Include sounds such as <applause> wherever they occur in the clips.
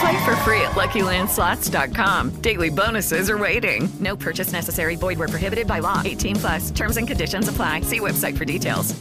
Play for free at LuckyLandSlots.com. Daily bonuses are waiting. No purchase necessary. Void where prohibited by law. 18 plus. Terms and conditions apply. See website for details.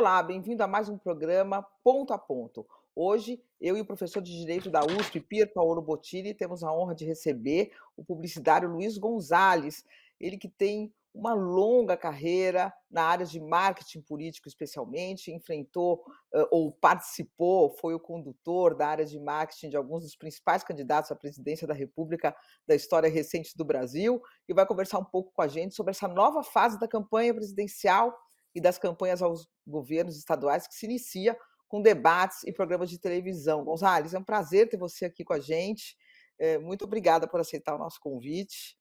Olá, bem-vindo a mais um programa Ponto a Ponto. Hoje, eu e o professor de Direito da USP, Pier Paolo Bottini, temos a honra de receber o publicitário Luiz Gonzalez, ele que tem uma longa carreira na área de marketing político, especialmente, enfrentou ou participou, foi o condutor da área de marketing de alguns dos principais candidatos à presidência da República da história recente do Brasil, e vai conversar um pouco com a gente sobre essa nova fase da campanha presidencial e das campanhas aos governos estaduais que se inicia com debates e programas de televisão. Gonzales, é um prazer ter você aqui com a gente. É, muito obrigada por aceitar o nosso convite.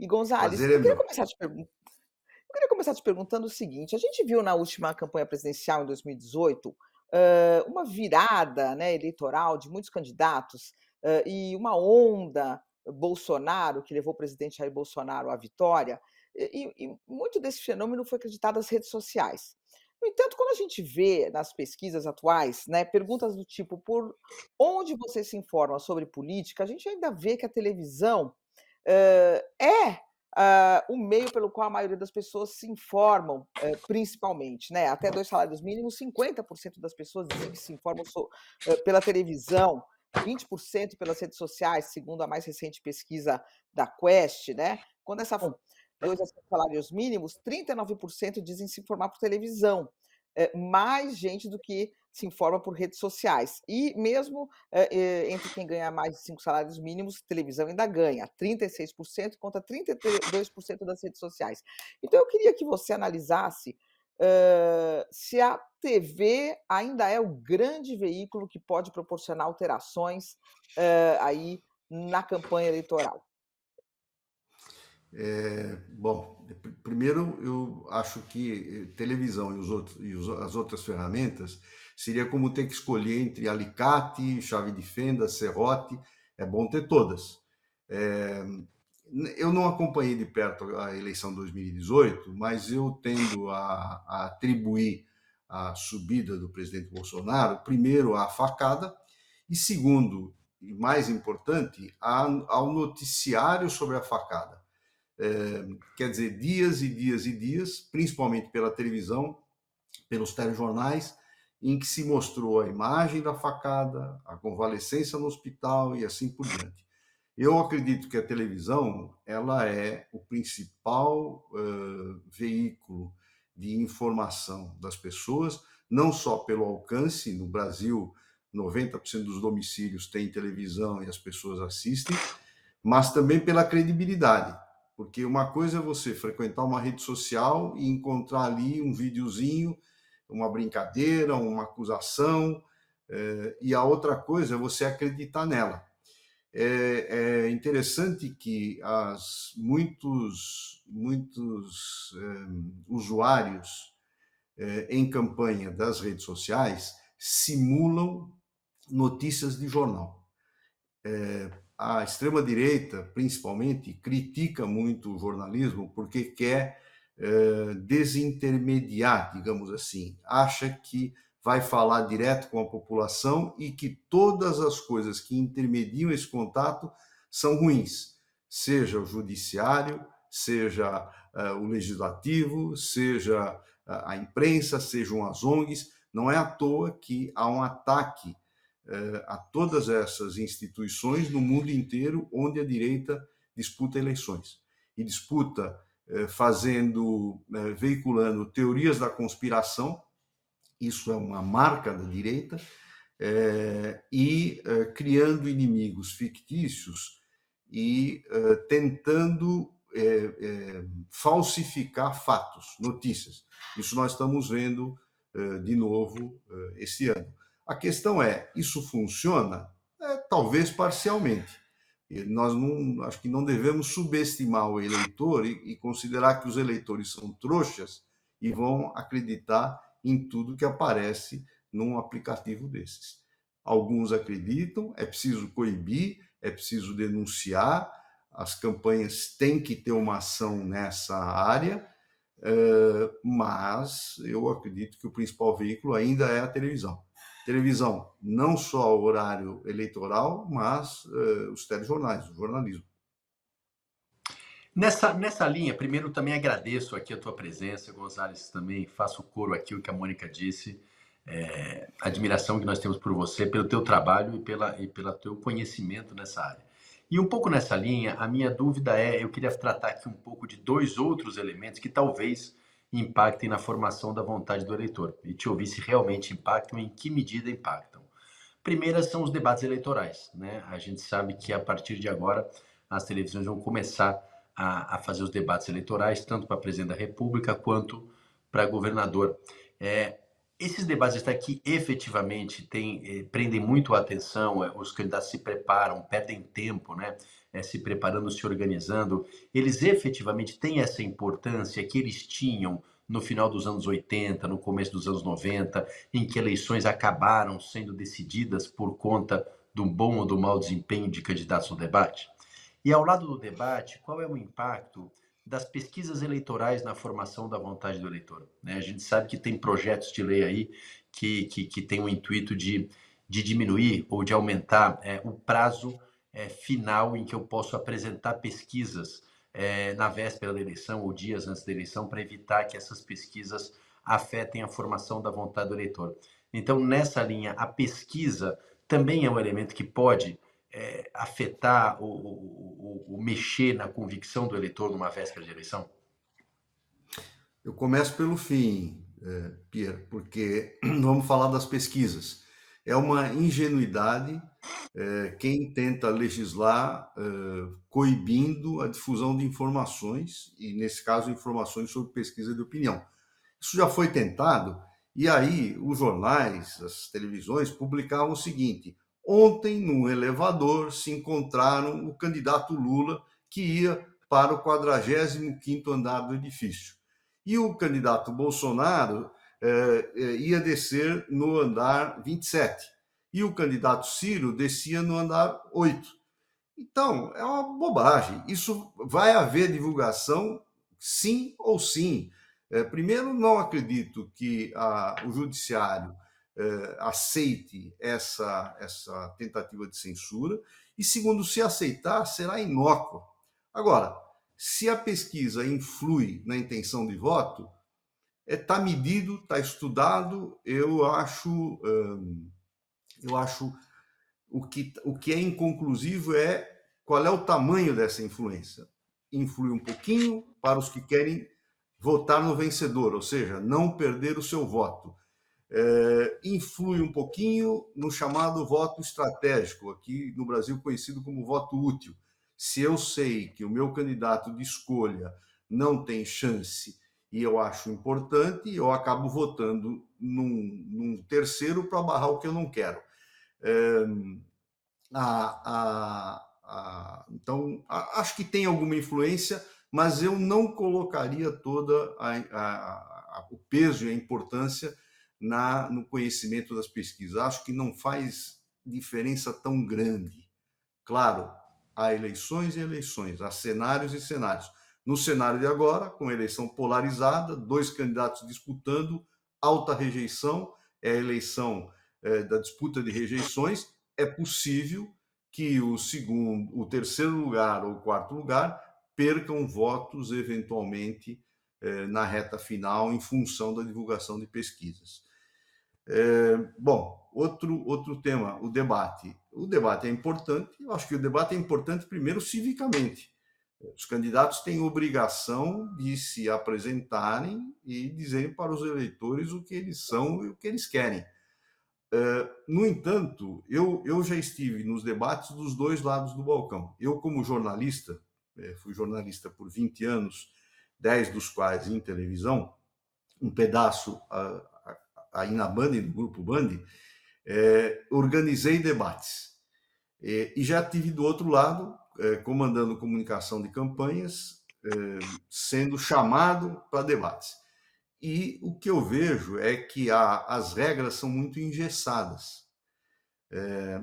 E Gonzales, eu queria, começar te pergun- eu queria começar te perguntando o seguinte: a gente viu na última campanha presidencial em 2018 eh, uma virada né, eleitoral de muitos candidatos e uma onda Bolsonaro que levou o presidente Jair Bolsonaro à vitória. E, e muito desse fenômeno foi acreditado às redes sociais. No entanto, quando a gente vê nas pesquisas atuais, né, perguntas do tipo por onde você se informa sobre política, a gente ainda vê que a televisão é ah, o meio pelo qual a maioria das pessoas se informam, eh, principalmente, né? Até dois salários mínimos, 50% das pessoas dizem que se informam eh, pela televisão, 20% pelas redes sociais, segundo a mais recente pesquisa da Quest, né? Quando essa dois a cinco salários mínimos, 39% dizem se informar por televisão. É, mais gente do que se informa por redes sociais. E mesmo é, é, entre quem ganha mais de cinco salários mínimos, televisão ainda ganha, 36% contra 32% das redes sociais. Então eu queria que você analisasse eh, se a TV ainda é o grande veículo que pode proporcionar alterações eh, aí na campanha eleitoral. É, bom, pr- primeiro eu acho que televisão e, os outros, e as outras ferramentas seria como ter que escolher entre alicate, chave de fenda, serrote. É bom ter todas. É, eu não acompanhei de perto a eleição 2018, mas eu tendo a, a atribuir a subida do presidente Bolsonaro, primeiro, à facada, e segundo, e mais importante, ao noticiário sobre a facada. É, quer dizer, dias e dias e dias, principalmente pela televisão, pelos telejornais, em que se mostrou a imagem da facada, a convalescência no hospital e assim por diante. Eu acredito que a televisão ela é o principal eh, veículo de informação das pessoas, não só pelo alcance, no Brasil, 90% dos domicílios têm televisão e as pessoas assistem, mas também pela credibilidade. Porque uma coisa é você frequentar uma rede social e encontrar ali um videozinho, uma brincadeira, uma acusação, eh, e a outra coisa é você acreditar nela. É, é interessante que as, muitos, muitos eh, usuários eh, em campanha das redes sociais simulam notícias de jornal. É, a extrema-direita, principalmente, critica muito o jornalismo porque quer eh, desintermediar, digamos assim. Acha que vai falar direto com a população e que todas as coisas que intermediam esse contato são ruins, seja o judiciário, seja uh, o legislativo, seja uh, a imprensa, sejam as ONGs. Não é à toa que há um ataque eh, a todas essas instituições no mundo inteiro onde a direita disputa eleições. E disputa fazendo, eh, veiculando teorias da conspiração, isso é uma marca da direita, e criando inimigos fictícios e tentando falsificar fatos, notícias. Isso nós estamos vendo de novo esse ano. A questão é, isso funciona? É, talvez parcialmente. Nós não, acho que não devemos subestimar o eleitor e, e considerar que os eleitores são trouxas e vão acreditar em tudo que aparece num aplicativo desses. Alguns acreditam, é preciso coibir, é preciso denunciar, as campanhas têm que ter uma ação nessa área, eh, mas eu acredito que o principal veículo ainda é a televisão televisão, não só o horário eleitoral, mas uh, os telejornais, o jornalismo. Nessa, nessa linha, primeiro também agradeço aqui a tua presença, Gonzalez, também faço coro aqui o que a Mônica disse, é, admiração que nós temos por você, pelo teu trabalho e pela e pelo teu conhecimento nessa área. E um pouco nessa linha, a minha dúvida é, eu queria tratar aqui um pouco de dois outros elementos que talvez impactem na formação da vontade do eleitor e te ouvir se realmente impactam e em que medida impactam. Primeiras são os debates eleitorais. Né? A gente sabe que a partir de agora as televisões vão começar a, a fazer os debates eleitorais, tanto para presidente da República quanto para governador. É, esses debates até aqui efetivamente tem, eh, prendem muito a atenção, eh, os candidatos se preparam, perdem tempo, né? É, se preparando, se organizando, eles efetivamente têm essa importância que eles tinham no final dos anos 80, no começo dos anos 90, em que eleições acabaram sendo decididas por conta do bom ou do mau desempenho de candidatos no debate? E ao lado do debate, qual é o impacto das pesquisas eleitorais na formação da vontade do eleitor? Né? A gente sabe que tem projetos de lei aí que, que, que tem o intuito de, de diminuir ou de aumentar é, o prazo é, final em que eu posso apresentar pesquisas é, na véspera da eleição ou dias antes da eleição para evitar que essas pesquisas afetem a formação da vontade do eleitor. Então, nessa linha, a pesquisa também é um elemento que pode é, afetar ou, ou, mexer na convicção do eleitor numa véspera de eleição? Eu começo pelo fim, Pierre, porque <clears throat> vamos falar das pesquisas é uma ingenuidade é, quem tenta legislar é, coibindo a difusão de informações, e nesse caso, informações sobre pesquisa de opinião. Isso já foi tentado, e aí os jornais, as televisões publicavam o seguinte: ontem, num elevador, se encontraram o candidato Lula que ia para o 45 andar do edifício. E o candidato Bolsonaro ia descer no andar 27 e o candidato Ciro descia no andar 8. Então, é uma bobagem. Isso vai haver divulgação, sim ou sim. É, primeiro, não acredito que a, o judiciário é, aceite essa, essa tentativa de censura. E segundo, se aceitar, será inócuo. Agora, se a pesquisa influi na intenção de voto, está é, medido, está estudado. Eu acho, hum, eu acho o que, o que é inconclusivo é qual é o tamanho dessa influência. Influi um pouquinho para os que querem votar no vencedor, ou seja, não perder o seu voto. É, influi um pouquinho no chamado voto estratégico, aqui no Brasil conhecido como voto útil. Se eu sei que o meu candidato de escolha não tem chance e eu acho importante, eu acabo votando num, num terceiro para barrar o que eu não quero. É, a, a, a, então, acho que tem alguma influência, mas eu não colocaria toda o peso e a importância na, no conhecimento das pesquisas. Acho que não faz diferença tão grande. Claro, há eleições e eleições, há cenários e cenários no cenário de agora, com eleição polarizada, dois candidatos disputando, alta rejeição, é a eleição é, da disputa de rejeições, é possível que o segundo, o terceiro lugar ou o quarto lugar percam votos eventualmente é, na reta final em função da divulgação de pesquisas. É, bom, outro, outro tema, o debate. O debate é importante, eu acho que o debate é importante primeiro civicamente. Os candidatos têm obrigação de se apresentarem e dizerem para os eleitores o que eles são e o que eles querem. É, no entanto, eu, eu já estive nos debates dos dois lados do balcão. Eu, como jornalista, é, fui jornalista por 20 anos, 10 dos quais em televisão, um pedaço aí na Band, no grupo Band, é, organizei debates. E já tive do outro lado, é, comandando comunicação de campanhas, é, sendo chamado para debates. E o que eu vejo é que a, as regras são muito engessadas. É,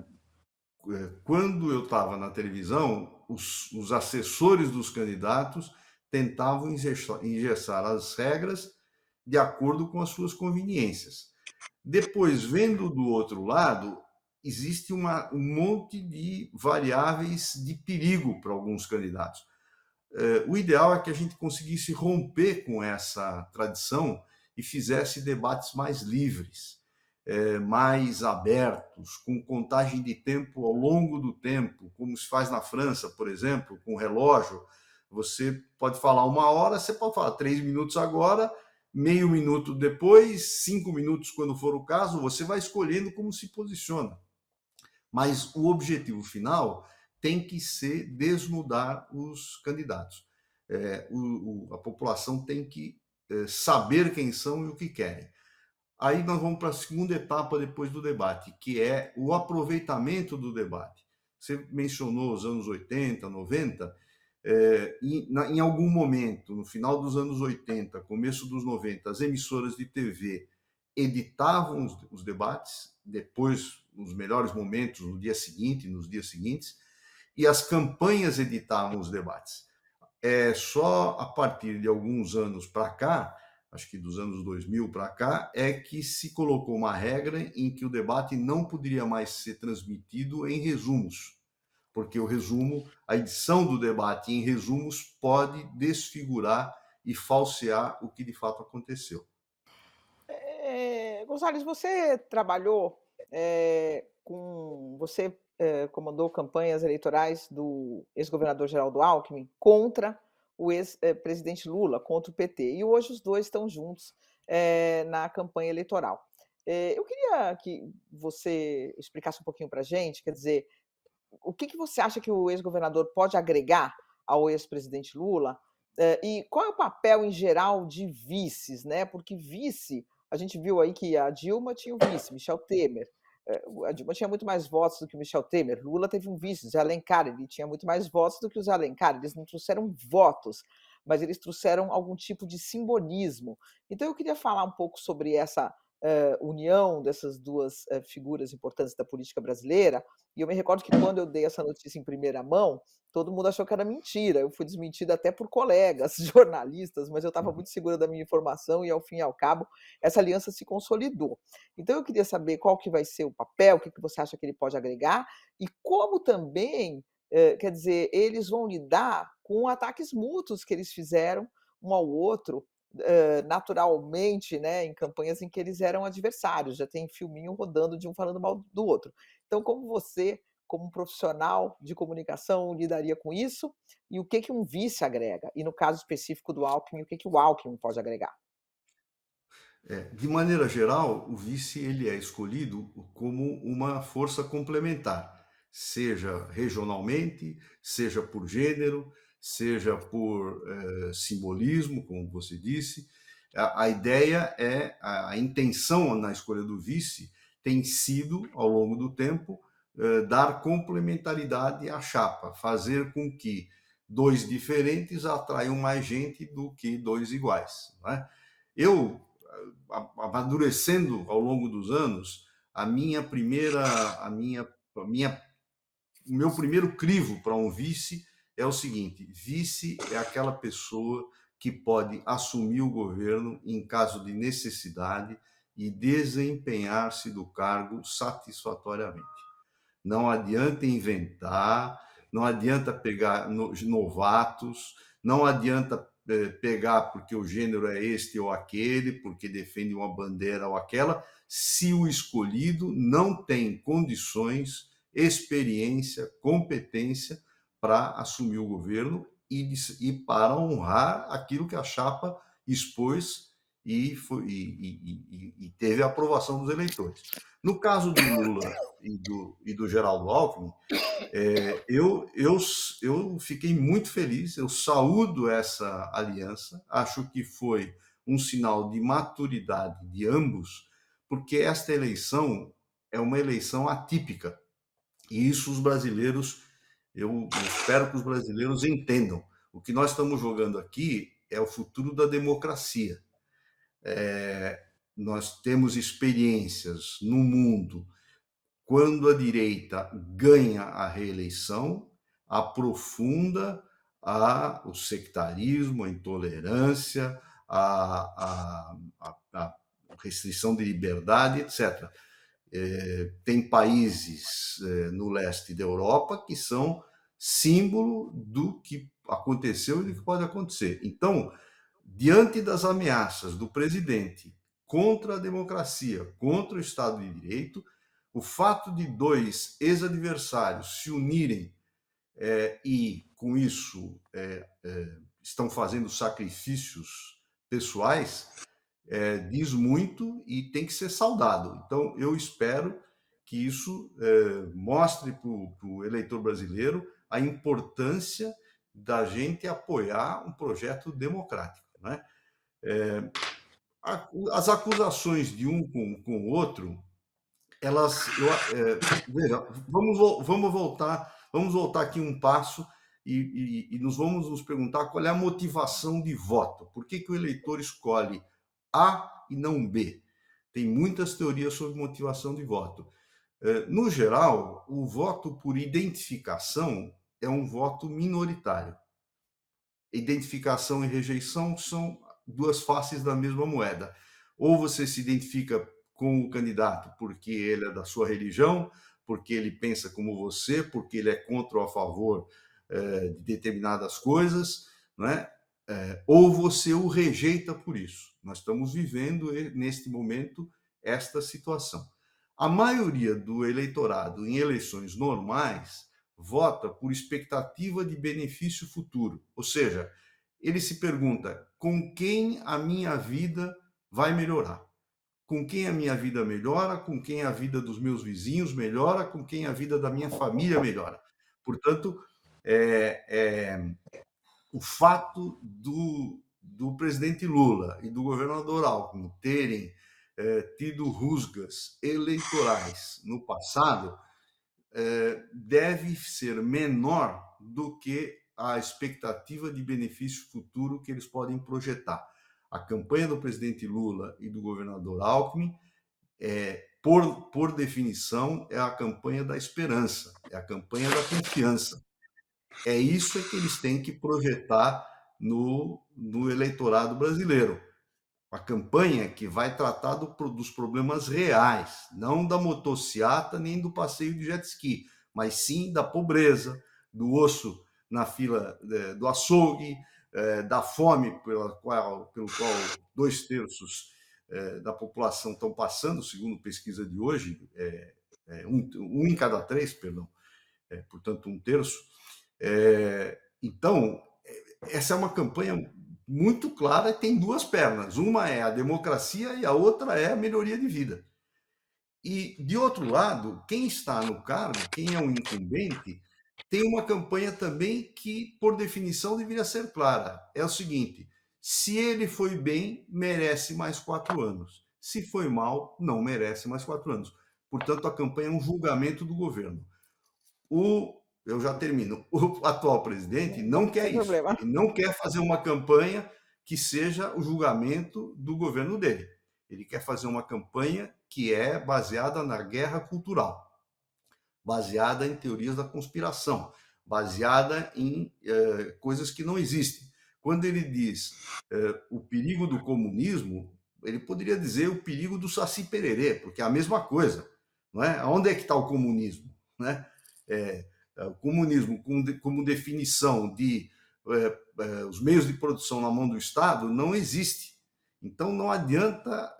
é quando eu estava na televisão, os, os, assessores dos candidatos tentavam engessar as regras de acordo com as suas conveniências. Depois, vendo do outro lado, existe uma, um monte de variáveis de perigo para alguns candidatos. É, o ideal é que a gente conseguisse romper com essa tradição e fizesse debates mais livres, é, mais abertos, com contagem de tempo ao longo do tempo, como se faz na França, por exemplo, com relógio. Você pode falar uma hora, você pode falar três minutos agora, meio minuto depois, cinco minutos quando for o caso, você vai escolhendo como se posiciona. Mas o objetivo final tem que ser desnudar os candidatos. É, o, o, a população tem que é, saber quem são e o que querem. Aí nós vamos para a segunda etapa depois do debate, que é o aproveitamento do debate. Você mencionou os anos 80, 90, é, em, na, em, algum momento, no final dos anos 80, começo dos 90, as emissoras de TV editavam os, os debates, depois, nos melhores momentos, no dia seguinte, nos dias seguintes, e as campanhas editavam os debates. É só a partir de alguns anos para cá, acho que dos anos 2000 para cá, é que se colocou uma regra em que o debate não poderia mais ser transmitido em resumos porque o resumo, a edição do debate em resumos pode desfigurar e falsear o que de fato aconteceu. É, Gonzalez, você trabalhou é, com. Você é, comandou campanhas eleitorais do ex-governador Geraldo Alckmin contra o ex-presidente Lula, contra o PT. E hoje os dois estão juntos é, na campanha eleitoral. Eu queria que você explicasse um pouquinho para a gente, quer dizer, o que, que você acha que o ex-governador pode agregar ao ex-presidente Lula? Eh, e qual é o papel em geral de vices, né? Porque vice, a gente viu aí que a Dilma tinha o vice, Michel Temer. Eh, a Dilma tinha muito mais votos do que o Michel Temer. Lula teve um vice, Zé Alencar, ele tinha muito mais votos do que o Zé Alencar. Eles não trouxeram votos, mas eles trouxeram algum tipo de simbolismo. Então eu queria falar um pouco sobre essa uh, união dessas duas uh, figuras importantes da política brasileira. E eu me recordo que quando eu dei essa notícia em primeira mão, todo mundo achou que era mentira. Eu fui desmentida até por colegas <laughs> jornalistas, mas eu estava uhum. muito segura da minha informação e, ao fim e ao cabo, essa aliança se consolidou. Então, eu queria saber qual que vai ser o papel, o que, que você acha que ele pode agregar e como também, eh, quer dizer, eles vão lidar com ataques mútuos que eles fizeram um ao outro naturalmente, né, em campanhas em que eles eram adversários, já tem filminho rodando de um falando mal do outro. Então, como você, como profissional de comunicação, lidaria com isso? E o que, que um vice agrega? E no caso específico do Alckmin, o que, que o Alckmin pode agregar? É, de maneira geral, o vice ele é escolhido como uma força complementar, seja regionalmente, seja por gênero, seja por eh, simbolismo, como você disse. A, a ideia é, a, a, intenção na escolha do vice tem sido, ao longo do tempo, eh, dar complementaridade à chapa, fazer com que dois diferentes atraiam mais gente do que dois iguais. É? Eu, amadurecendo ao longo dos anos, a minha primeira, a minha, a minha, o meu primeiro crivo para um vice é o seguinte: vice é aquela pessoa que pode assumir o governo em caso de necessidade e desempenhar-se do cargo satisfatoriamente. Não adianta inventar, não adianta pegar novatos, não adianta eh, pegar porque o gênero é este ou aquele, porque defende uma bandeira ou aquela, se o escolhido não tem condições, experiência, competência para assumir o governo e, e, para honrar aquilo que a chapa expôs e, foi, e, e, teve a aprovação dos eleitores. No caso do Lula e do, e do Geraldo Alckmin, é, eu, eu, eu fiquei muito feliz, eu saúdo essa aliança, acho que foi um sinal de maturidade de ambos, porque esta eleição é uma eleição atípica. E isso os brasileiros, eu espero que os brasileiros entendam. O que nós estamos jogando aqui é o futuro da democracia. É, nós temos experiências no mundo quando a direita ganha a reeleição, aprofunda a, o sectarismo, a intolerância, a, a, a restrição de liberdade, etc. É, tem países é, no leste da Europa que são símbolo do que aconteceu e do que pode acontecer. Então, diante das ameaças do presidente contra a democracia, contra o Estado de Direito, o fato de dois ex-adversários se unirem é, e, com isso, é, é, estão fazendo sacrifícios pessoais, é, diz muito e tem que ser saudado. Então, eu espero que isso é, mostre para o eleitor brasileiro a importância da gente apoiar um projeto democrático. Né? É, as acusações de um com, com o outro, elas. Eu, é, veja, vamos, vamos voltar, vamos voltar aqui um passo e, e, e, nos vamos nos perguntar qual é a motivação de voto. Por que, que o eleitor escolhe A e não B? Tem muitas teorias sobre motivação de voto. É, no geral, o voto por identificação é um voto minoritário. Identificação e rejeição são duas faces da mesma moeda. Ou você se identifica com o candidato porque ele é da sua religião, porque ele pensa como você, porque ele é contra ou a favor é, de determinadas coisas, né? É, ou você o rejeita por isso. Nós estamos vivendo neste momento esta situação. A maioria do eleitorado em eleições normais vota por expectativa de benefício futuro, ou seja, ele se pergunta com quem a minha vida vai melhorar. Com quem a minha vida melhora, com quem a vida dos meus vizinhos melhora, com quem a vida da minha família melhora. Portanto, é, é, o fato do, do presidente Lula e do governador Alckmin terem é, tido rusgas eleitorais no passado deve ser menor do que a expectativa de benefício futuro que eles podem projetar. A campanha do presidente Lula e do governador Alckmin, é, por, por definição, é a campanha da esperança, é a campanha da confiança. É isso que eles têm que projetar no, no eleitorado brasileiro. A campanha que vai tratar do, dos problemas reais, não da motociata nem do passeio de jet ski, mas sim da pobreza, do osso na fila é, do açougue, é, da fome pela qual, pelo qual dois terços é, da população estão passando, segundo pesquisa de hoje, um, um, em cada três, perdão, portanto, um terço. então, essa é uma campanha muito clara tem duas pernas. Uma é a democracia e a outra é a melhoria de vida. E, de outro lado, quem está no cargo, quem é um incumbente, tem uma campanha também que, por definição, deveria ser clara. É o seguinte: se ele foi bem, merece mais quatro anos. Se foi mal, não merece mais quatro anos. Portanto, a campanha é um julgamento do governo. O, eu já termino. O atual presidente não quer isso. Problema. Ele não quer fazer uma campanha que seja o julgamento do governo dele. Ele quer fazer uma campanha que é baseada na guerra cultural baseada em teorias da conspiração, baseada em é, coisas que não existem. Quando ele diz é, o perigo do comunismo, ele poderia dizer o perigo do Saci Pererê, porque é a mesma coisa. Não é? Onde é que está o comunismo? Né? É, o comunismo, como, definição de os meios de produção na mão do Estado, não existe. Então, não adianta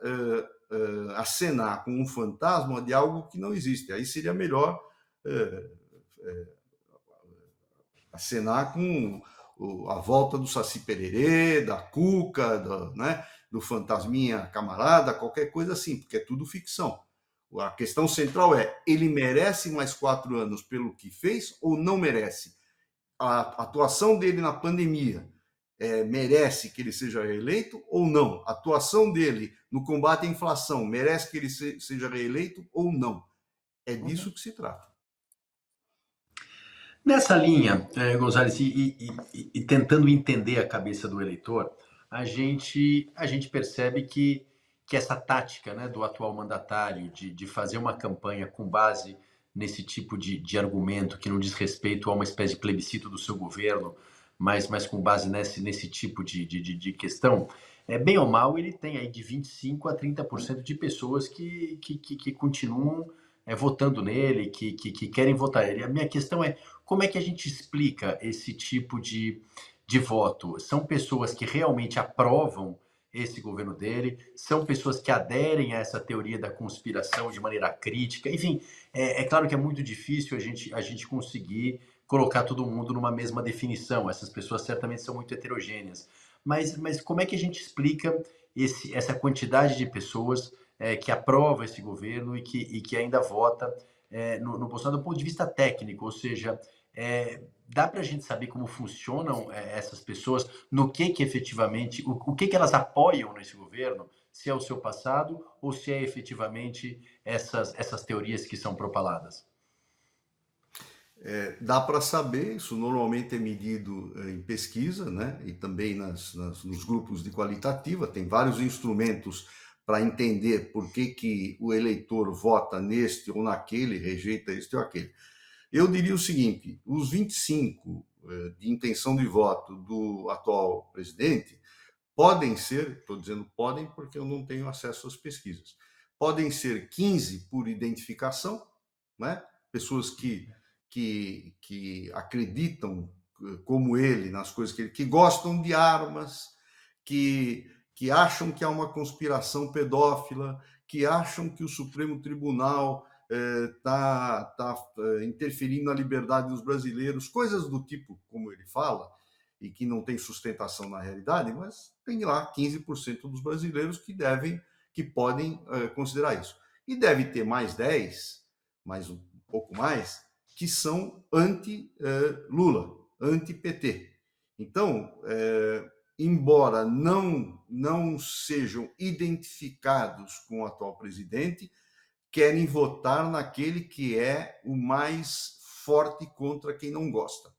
acenar com um fantasma de algo que não existe. Aí seria melhor acenar com a volta do Saci Pererê, da Cuca, do, né, do Fantasminha Camarada, qualquer coisa assim, porque é tudo ficção. A questão central é: ele merece mais quatro anos pelo que fez ou não merece? A atuação dele na pandemia é, merece que ele seja reeleito ou não? A atuação dele no combate à inflação merece que ele se, seja reeleito ou não? É disso que se trata. Nessa linha, eh, Gonzalez, e, e, e, e, tentando entender a cabeça do eleitor, a gente, a gente percebe que, que essa tática né, do atual mandatário de, de fazer uma campanha com base nesse tipo de, de argumento que não diz respeito a uma espécie de plebiscito do seu governo, mas, mas com base nesse, nesse tipo de, de, de questão, é, bem ou mal, ele tem aí de 25% a 30% de pessoas que, que, que, que continuam é, votando nele, que, que, que, querem votar ele. A minha questão é como é que a gente explica esse tipo de, de voto? São pessoas que realmente aprovam esse governo dele, são pessoas que aderem a essa teoria da conspiração de maneira crítica. Enfim, é, é claro que é muito difícil a gente, a gente conseguir colocar todo mundo numa mesma definição. Essas pessoas certamente são muito heterogêneas. Mas, mas como é que a gente explica esse, essa quantidade de pessoas é, que aprova esse governo e que, e que ainda vota é, no, no Bolsonaro do ponto de vista técnico, ou seja, é, dá para a gente saber como funcionam é, essas pessoas, no que que efetivamente, o, o, que que elas apoiam nesse governo, se é o seu passado ou se é efetivamente essas, essas teorias que são propaladas? É, dá para saber, isso normalmente é medido é, em pesquisa, né? E também nas, nas, nos grupos de qualitativa, tem vários instrumentos para entender por que, que o eleitor vota neste ou naquele, rejeita este ou aquele. Eu diria o seguinte: os 25 eh, de intenção de voto do atual presidente podem ser, estou dizendo podem porque eu não tenho acesso às pesquisas, podem ser 15 por identificação, né? pessoas que, que, que acreditam eh, como ele nas coisas que ele, que gostam de armas, que que acham que há uma conspiração pedófila, que acham que o Supremo Tribunal está eh, tá, eh, interferindo na liberdade dos brasileiros, coisas do tipo como ele fala, e que não tem sustentação na realidade, mas tem lá 15% dos brasileiros que devem, que podem eh, considerar isso. E deve ter mais 10, mais um pouco mais, que são anti-Lula, anti-PT. Então, embora não, não sejam identificados com o atual presidente, querem votar naquele que é o mais forte contra quem não gosta.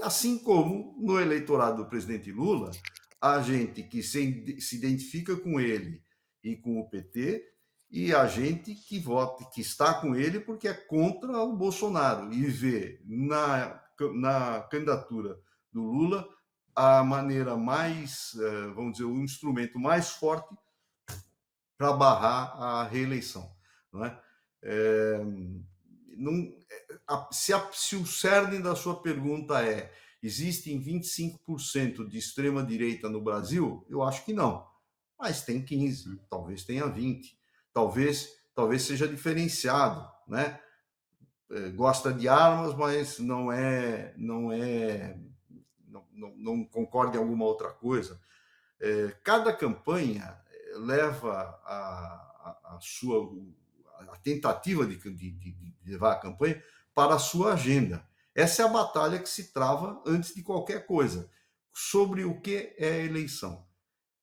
Assim como no eleitorado do presidente Lula, a gente que se, se identifica com ele e com o PT, e a gente que vota, que está com ele porque é contra o Bolsonaro e vê na, na candidatura do Lula a maneira mais, eh, vamos dizer, o instrumento mais forte para barrar a reeleição. Não é? É, não, a, se, a, se o cerne da sua pergunta é existem 25% de extrema-direita no Brasil, eu acho que não. Mas tem 15, talvez tenha 20, talvez, talvez seja diferenciado, né? É, gosta de armas, mas não é, não é não, não, não concorde em alguma outra coisa. É, cada campanha leva a, a, a sua a tentativa de, de, de, levar a campanha para a sua agenda. Essa é a batalha que se trava antes de qualquer coisa sobre o que é a eleição.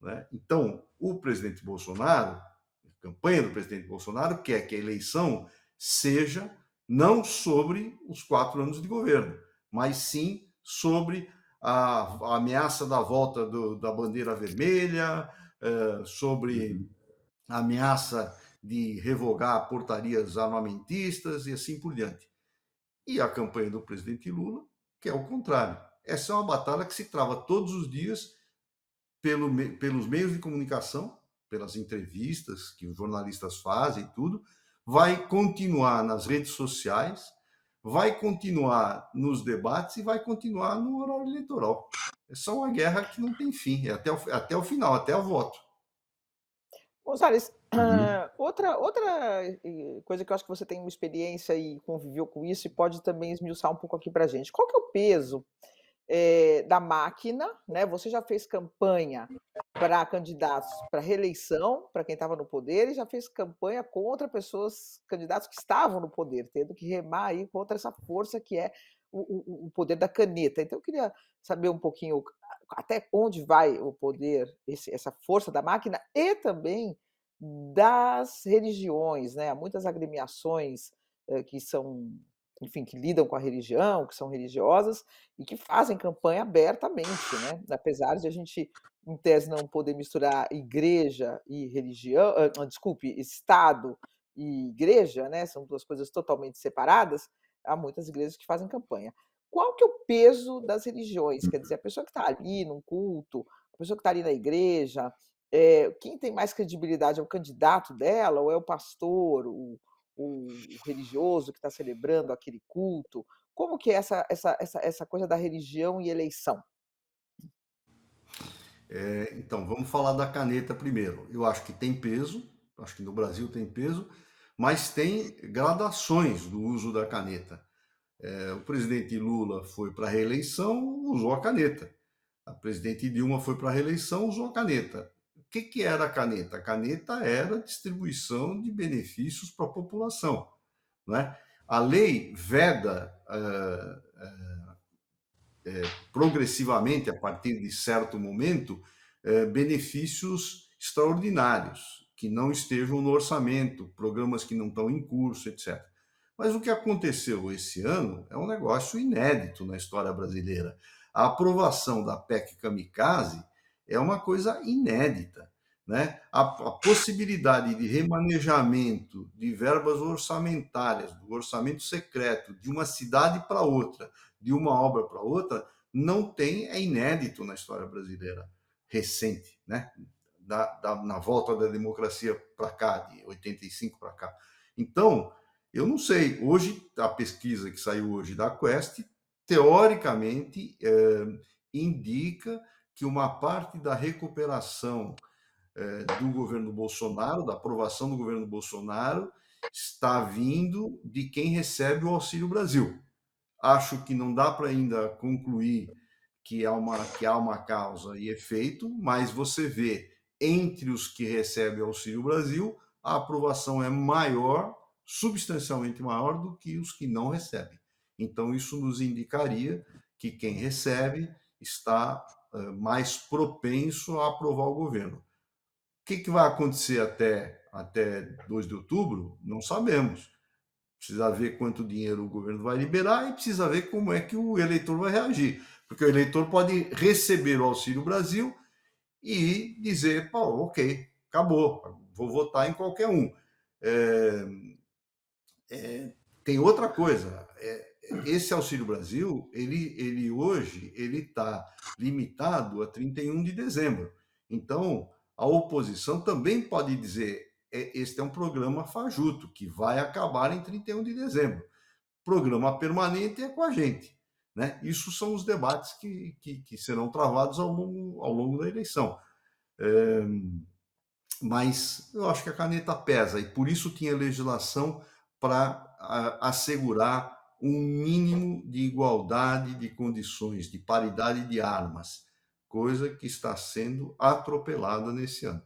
Né? Então, o presidente Bolsonaro, a campanha do presidente Bolsonaro, quer que a eleição seja não sobre os quatro anos de governo, mas sim sobre a, a ameaça da volta do, da bandeira vermelha, é, sobre uhum. a ameaça de revogar portarias armamentistas e assim por diante. E a campanha do presidente Lula, que é o contrário. Essa é uma batalha que se trava todos os dias pelo, pelos meios de comunicação, pelas entrevistas que os jornalistas fazem e tudo, vai continuar nas redes sociais, vai continuar nos debates e vai continuar no horário eleitoral. É só uma guerra que não tem fim, é até o, até o final, até o voto. Gonzalez, Uhum. outra, outra coisa que eu acho que você tem uma experiência e conviveu com isso e pode também esmiuçar um pouco aqui para gente. Qual que é o peso é, da máquina, né? Você já fez campanha para candidatos para reeleição, para quem estava no poder, e já fez campanha contra pessoas, candidatos que estavam no poder, tendo que remar aí contra essa força que é o, o, o poder da caneta. Então, eu queria saber um pouquinho até onde vai o poder, esse, essa força da máquina, e também das religiões, né? Há muitas agremiações eh, que são enfim, que lidam com a religião, que são religiosas e que fazem campanha abertamente, né? Apesar de a gente, em tese, não poder misturar igreja e religião, desculpe, Estado e igreja, né? São duas coisas totalmente separadas. Há muitas igrejas que fazem campanha. Qual que é o peso das religiões? Quer dizer, a pessoa que está ali num culto, a pessoa que está ali na igreja, é, quem tem mais credibilidade é o candidato dela ou é o pastor, o, o, religioso que está celebrando aquele culto? Como que é essa, essa, essa, essa coisa da religião e eleição? É, então, vamos falar da caneta primeiro. Eu acho que tem peso, acho que no Brasil tem peso, mas tem gradações do uso da caneta. É, o presidente Lula foi para a reeleição, usou a caneta. A presidente Dilma foi para a reeleição, usou a caneta que, que era a caneta? A caneta era a distribuição de benefícios para a população. Né? A lei veda uh, progressivamente, a partir de certo momento, benefícios extraordinários que não estejam no orçamento, programas que não estão em curso, etc. Mas o que aconteceu esse ano é um negócio inédito na história brasileira. A aprovação da PEC Kamikaze é uma coisa inédita. Né? A, a, possibilidade de remanejamento de verbas orçamentárias, do orçamento secreto, de uma cidade para outra, de uma obra para outra, não tem, é inédito na história brasileira recente, né? Da, da, na volta da democracia para cá, de 85 para cá. Então, eu não sei, hoje, a pesquisa que saiu hoje da Quest, teoricamente, é, indica que uma parte da recuperação é, do governo Bolsonaro, da aprovação do governo Bolsonaro, está vindo de quem recebe o Auxílio Brasil. Acho que não dá para ainda concluir que há, uma, que há uma causa e efeito, mas você vê entre os que recebem o Auxílio Brasil, a aprovação é maior, substancialmente maior do que os que não recebem. Então, isso nos indicaria que quem recebe está mais propenso a aprovar o governo. O que, que vai acontecer até, até 2 de outubro? Não sabemos. Precisa ver quanto dinheiro o governo vai liberar e precisa ver como é que o eleitor vai reagir. Porque o eleitor pode receber o Auxílio Brasil e dizer, pô, ok, acabou, vou votar em qualquer um. É, é, tem outra coisa. É, esse Auxílio Brasil, ele, ele hoje, ele está limitado a 31 de dezembro. Então, a oposição também pode dizer, é, este é um programa fajuto, que vai acabar em 31 de dezembro. Programa permanente é com a gente. Né? Isso são os debates que, que, que serão travados ao longo, ao longo da eleição. É, mas eu acho que a caneta pesa, e por isso tinha legislação para assegurar um mínimo de igualdade de condições, de paridade de armas, coisa que está sendo atropelada nesse ano.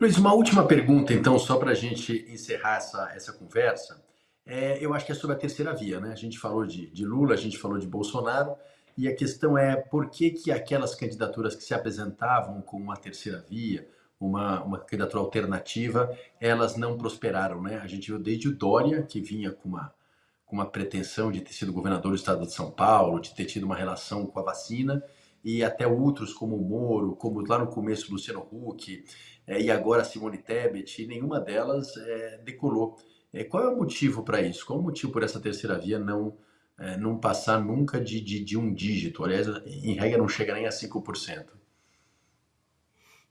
Luiz, uma última pergunta, então, só para a gente encerrar essa, essa conversa. É, eu acho que é sobre a terceira via, né? A gente falou de, de Lula, a gente falou de Bolsonaro, e a questão é por que, que aquelas candidaturas que se apresentavam com uma terceira via, uma, uma candidatura alternativa, elas não prosperaram, né? A gente viu desde o Dória, que vinha com uma, com uma pretensão de ter sido governador do estado de São Paulo, de ter tido uma relação com a vacina, e até outros como o Moro, como lá no começo Luciano Huck, é, e agora Simone Tebet, nenhuma delas é, decolou. É, qual é o motivo para isso? Qual é o motivo por essa terceira via não, não passar nunca de, de, de um dígito? Aliás, em regra não chega nem a 5%.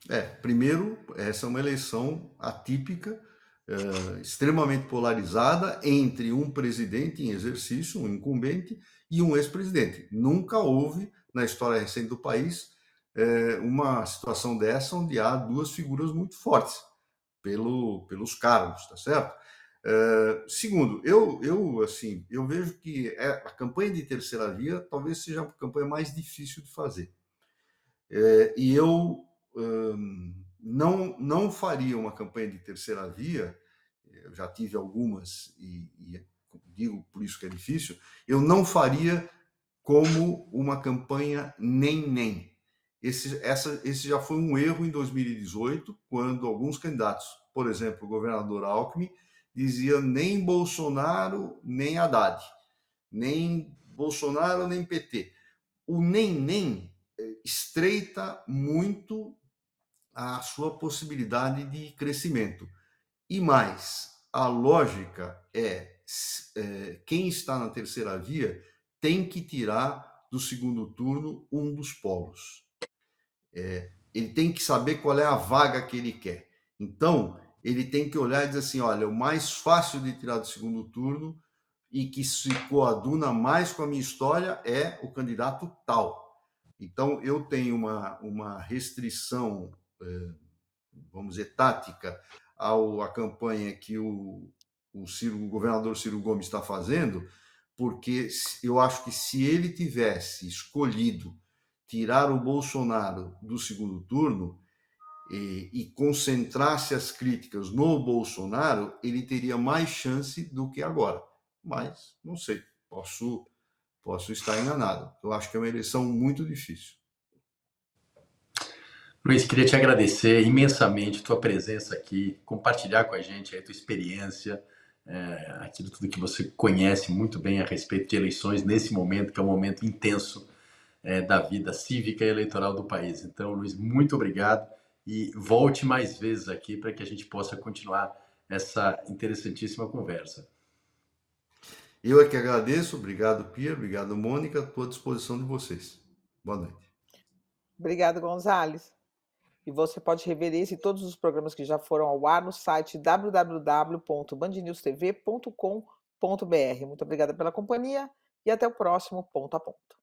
É, primeiro, essa é uma eleição atípica, é, extremamente polarizada entre um presidente em exercício, um incumbente, e um ex-presidente. Nunca houve, na história recente do país, é, uma situação dessa onde há duas figuras muito fortes pelo, pelos cargos, tá certo? É, segundo, eu, eu assim, eu vejo que é, a campanha de terceira via talvez seja a campanha mais difícil de fazer. É, e eu hum, não, não faria uma campanha de terceira via, eu já tive algumas e, e digo por isso que é difícil, eu não faria como uma campanha nem-nem. Esse, essa, esse já foi um erro em 2018, quando alguns candidatos, por exemplo, o governador Alckmin, dizia nem Bolsonaro, nem Haddad, nem Bolsonaro, nem PT. O nem-nem eh, estreita muito a sua possibilidade de crescimento. E mais, a lógica é, é quem está na terceira via tem que tirar do segundo turno um dos polos. É, ele tem que saber qual é a vaga que ele quer. Então, ele tem que olhar e dizer assim: olha, o mais fácil de tirar do segundo turno e que se coaduna mais com a minha história é o candidato tal. Então, eu tenho uma, uma restrição, vamos dizer, tática ao, à campanha que o, o, Ciro, o governador Ciro Gomes está fazendo, porque eu acho que se ele tivesse escolhido tirar o Bolsonaro do segundo turno e, e, concentrasse as críticas no Bolsonaro, ele teria mais chance do que agora. Mas não sei, posso posso estar enganado. Eu acho que é uma eleição muito difícil. Luiz, queria te agradecer imensamente tua presença aqui, compartilhar com a gente a tua experiência, é, aquilo tudo que você conhece muito bem a respeito de eleições nesse momento, que é um momento intenso é, da vida cívica e eleitoral do país. Então, Luiz, muito obrigado e volte mais vezes aqui para que a gente possa continuar essa interessantíssima conversa. Eu é que agradeço, obrigado, Pia, obrigado, Mônica, estou à disposição de vocês. Boa noite. Obrigado, Gonzales. E você pode rever esse e todos os programas que já foram ao ar no site www.bandnewstv.com.br. Muito obrigada pela companhia e até o próximo Ponto a Ponto.